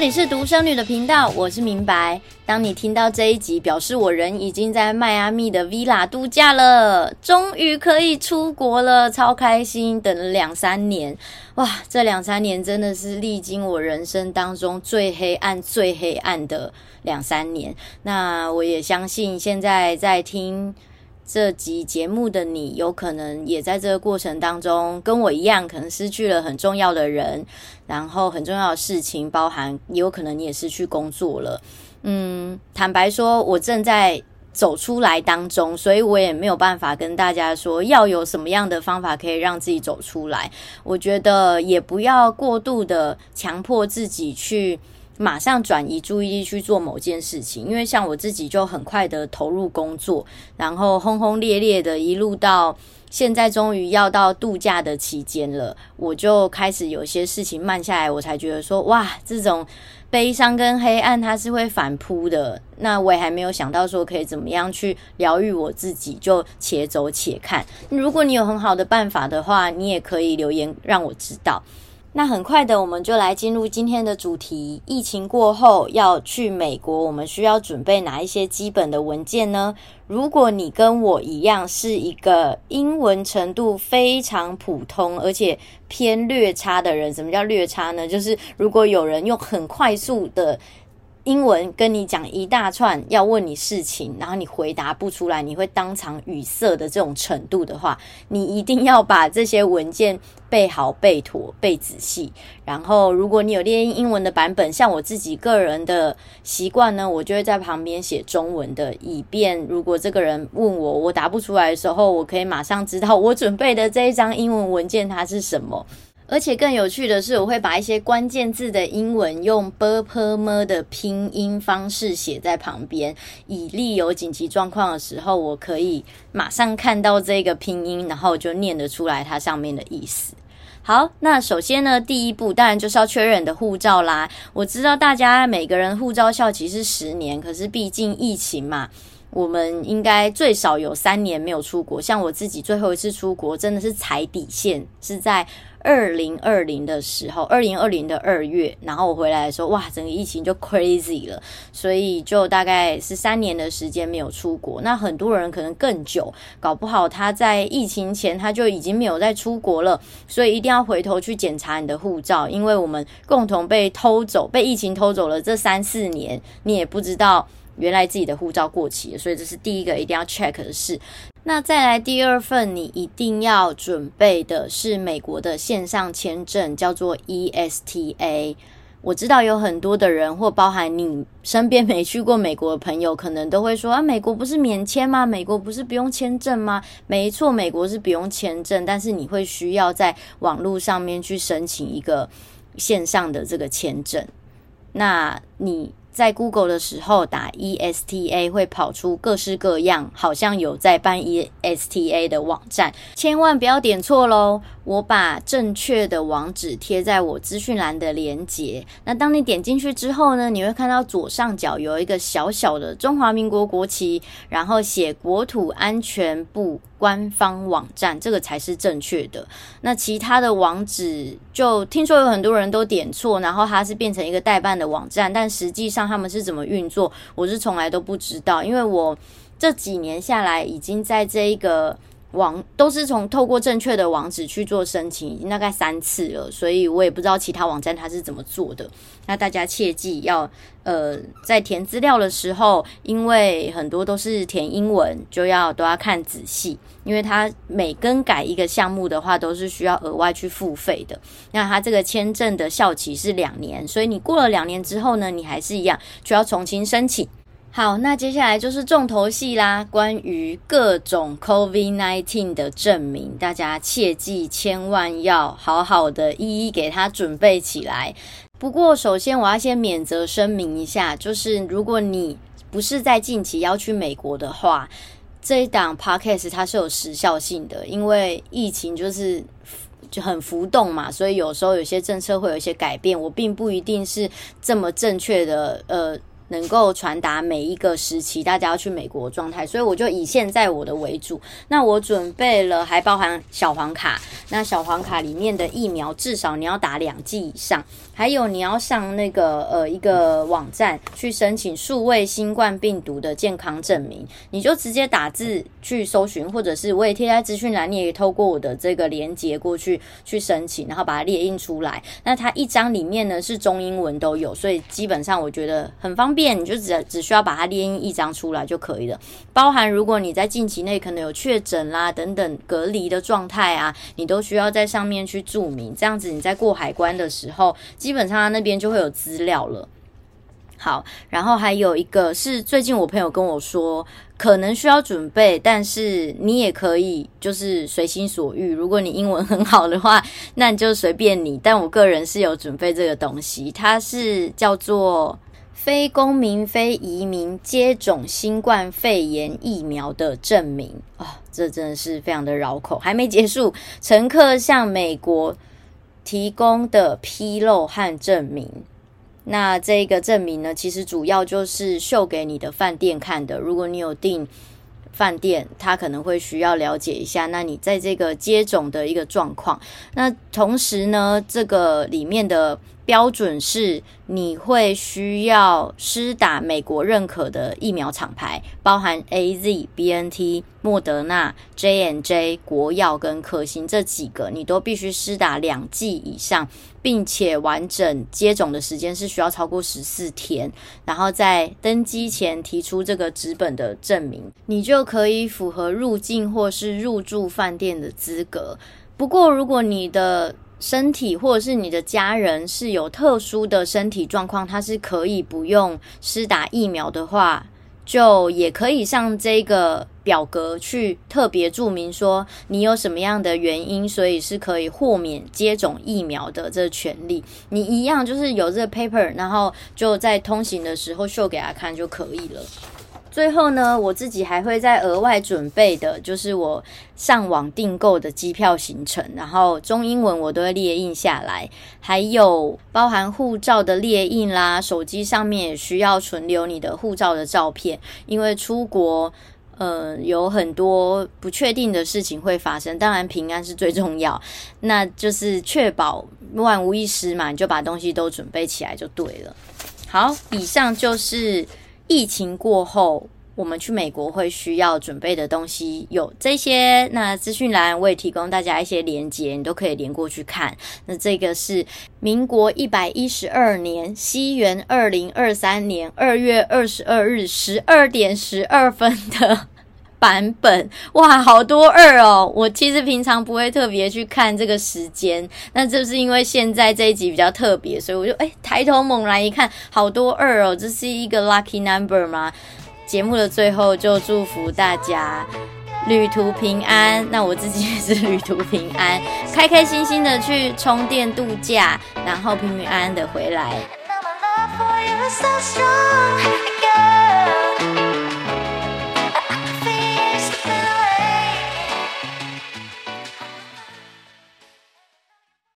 里是独生女的频道，我是明白。当你听到这一集，表示我人已经在迈阿密的 Villa 度假了，终于可以出国了，超开心！等了两三年，哇，这两三年真的是历经我人生当中最黑暗、最黑暗的两三年。那我也相信，现在在听。这集节目的你，有可能也在这个过程当中跟我一样，可能失去了很重要的人，然后很重要的事情，包含也有可能你也失去工作了。嗯，坦白说，我正在走出来当中，所以我也没有办法跟大家说要有什么样的方法可以让自己走出来。我觉得也不要过度的强迫自己去。马上转移注意力去做某件事情，因为像我自己就很快的投入工作，然后轰轰烈烈的一路到现在，终于要到度假的期间了，我就开始有些事情慢下来，我才觉得说，哇，这种悲伤跟黑暗它是会反扑的。那我也还没有想到说可以怎么样去疗愈我自己，就且走且看。如果你有很好的办法的话，你也可以留言让我知道。那很快的，我们就来进入今天的主题。疫情过后要去美国，我们需要准备哪一些基本的文件呢？如果你跟我一样是一个英文程度非常普通，而且偏略差的人，什么叫略差呢？就是如果有人用很快速的。英文跟你讲一大串，要问你事情，然后你回答不出来，你会当场语塞的这种程度的话，你一定要把这些文件背好、背妥、背仔细。然后，如果你有练英文的版本，像我自己个人的习惯呢，我就会在旁边写中文的，以便如果这个人问我，我答不出来的时候，我可以马上知道我准备的这一张英文文件它是什么。而且更有趣的是，我会把一些关键字的英文用 b p m 的拼音方式写在旁边，以利有紧急状况的时候，我可以马上看到这个拼音，然后就念得出来它上面的意思。好，那首先呢，第一步当然就是要确认你的护照啦。我知道大家每个人护照效期是十年，可是毕竟疫情嘛，我们应该最少有三年没有出国。像我自己最后一次出国，真的是踩底线，是在二零二零的时候，二零二零的二月，然后我回来的时候，哇，整个疫情就 crazy 了，所以就大概是三年的时间没有出国。那很多人可能更久，搞不好他在疫情前他就已经没有再出国了，所以一定要回头去检查你的护照，因为我们共同被偷走，被疫情偷走了这三四年，你也不知道。原来自己的护照过期了，所以这是第一个一定要 check 的事。那再来第二份，你一定要准备的是美国的线上签证，叫做 ESTA。我知道有很多的人，或包含你身边没去过美国的朋友，可能都会说啊，美国不是免签吗？美国不是不用签证吗？没错，美国是不用签证，但是你会需要在网络上面去申请一个线上的这个签证。那你。在 Google 的时候打 ESTA 会跑出各式各样，好像有在办 ESTA 的网站，千万不要点错喽。我把正确的网址贴在我资讯栏的连接。那当你点进去之后呢，你会看到左上角有一个小小的中华民国国旗，然后写国土安全部官方网站，这个才是正确的。那其他的网址就听说有很多人都点错，然后它是变成一个代办的网站，但实际上他们是怎么运作，我是从来都不知道，因为我这几年下来已经在这一个。网都是从透过正确的网址去做申请，已经大概三次了，所以我也不知道其他网站它是怎么做的。那大家切记要呃，在填资料的时候，因为很多都是填英文，就要都要看仔细，因为它每更改一个项目的话，都是需要额外去付费的。那它这个签证的效期是两年，所以你过了两年之后呢，你还是一样，需要重新申请。好，那接下来就是重头戏啦。关于各种 COVID-19 的证明，大家切记千万要好好的一一给他准备起来。不过，首先我要先免责声明一下，就是如果你不是在近期要去美国的话，这一档 Podcast 它是有时效性的，因为疫情就是就很浮动嘛，所以有时候有些政策会有一些改变，我并不一定是这么正确的，呃。能够传达每一个时期大家要去美国的状态，所以我就以现在我的为主。那我准备了，还包含小黄卡。那小黄卡里面的疫苗至少你要打两剂以上，还有你要上那个呃一个网站去申请数位新冠病毒的健康证明，你就直接打字去搜寻，或者是我也贴在资讯栏，你也透过我的这个连接过去去申请，然后把它列印出来。那它一张里面呢是中英文都有，所以基本上我觉得很方便。你就只只需要把它列一张出来就可以了。包含如果你在近期内可能有确诊啦等等隔离的状态啊，你都需要在上面去注明，这样子你在过海关的时候，基本上那边就会有资料了。好，然后还有一个是最近我朋友跟我说，可能需要准备，但是你也可以就是随心所欲。如果你英文很好的话，那你就随便你。但我个人是有准备这个东西，它是叫做。非公民、非移民接种新冠肺炎疫苗的证明啊、这真的是非常的绕口。还没结束，乘客向美国提供的披露和证明。那这个证明呢，其实主要就是秀给你的饭店看的。如果你有订饭店，他可能会需要了解一下，那你在这个接种的一个状况。那同时呢，这个里面的。标准是你会需要施打美国认可的疫苗厂牌，包含 AZ、BNT、莫德纳、J N J、国药跟科兴这几个，你都必须施打两剂以上，并且完整接种的时间是需要超过十四天，然后在登机前提出这个纸本的证明，你就可以符合入境或是入住饭店的资格。不过，如果你的身体或者是你的家人是有特殊的身体状况，他是可以不用施打疫苗的话，就也可以上这个表格去特别注明说你有什么样的原因，所以是可以豁免接种疫苗的这权利。你一样就是有这个 paper，然后就在通行的时候秀给他看就可以了。最后呢，我自己还会再额外准备的，就是我上网订购的机票行程，然后中英文我都会列印下来，还有包含护照的列印啦，手机上面也需要存留你的护照的照片，因为出国，呃，有很多不确定的事情会发生，当然平安是最重要，那就是确保万无一失嘛，你就把东西都准备起来就对了。好，以上就是。疫情过后，我们去美国会需要准备的东西有这些。那资讯栏我也提供大家一些连接，你都可以连过去看。那这个是民国一百一十二年，西元二零二三年二月二十二日十二点十二分的。版本哇，好多二哦！我其实平常不会特别去看这个时间，那这是因为现在这一集比较特别，所以我就哎抬头猛然一看，好多二哦！这是一个 lucky number 吗？节目的最后就祝福大家旅途平安，那我自己也是旅途平安，开开心心的去充电度假，然后平平安安的回来。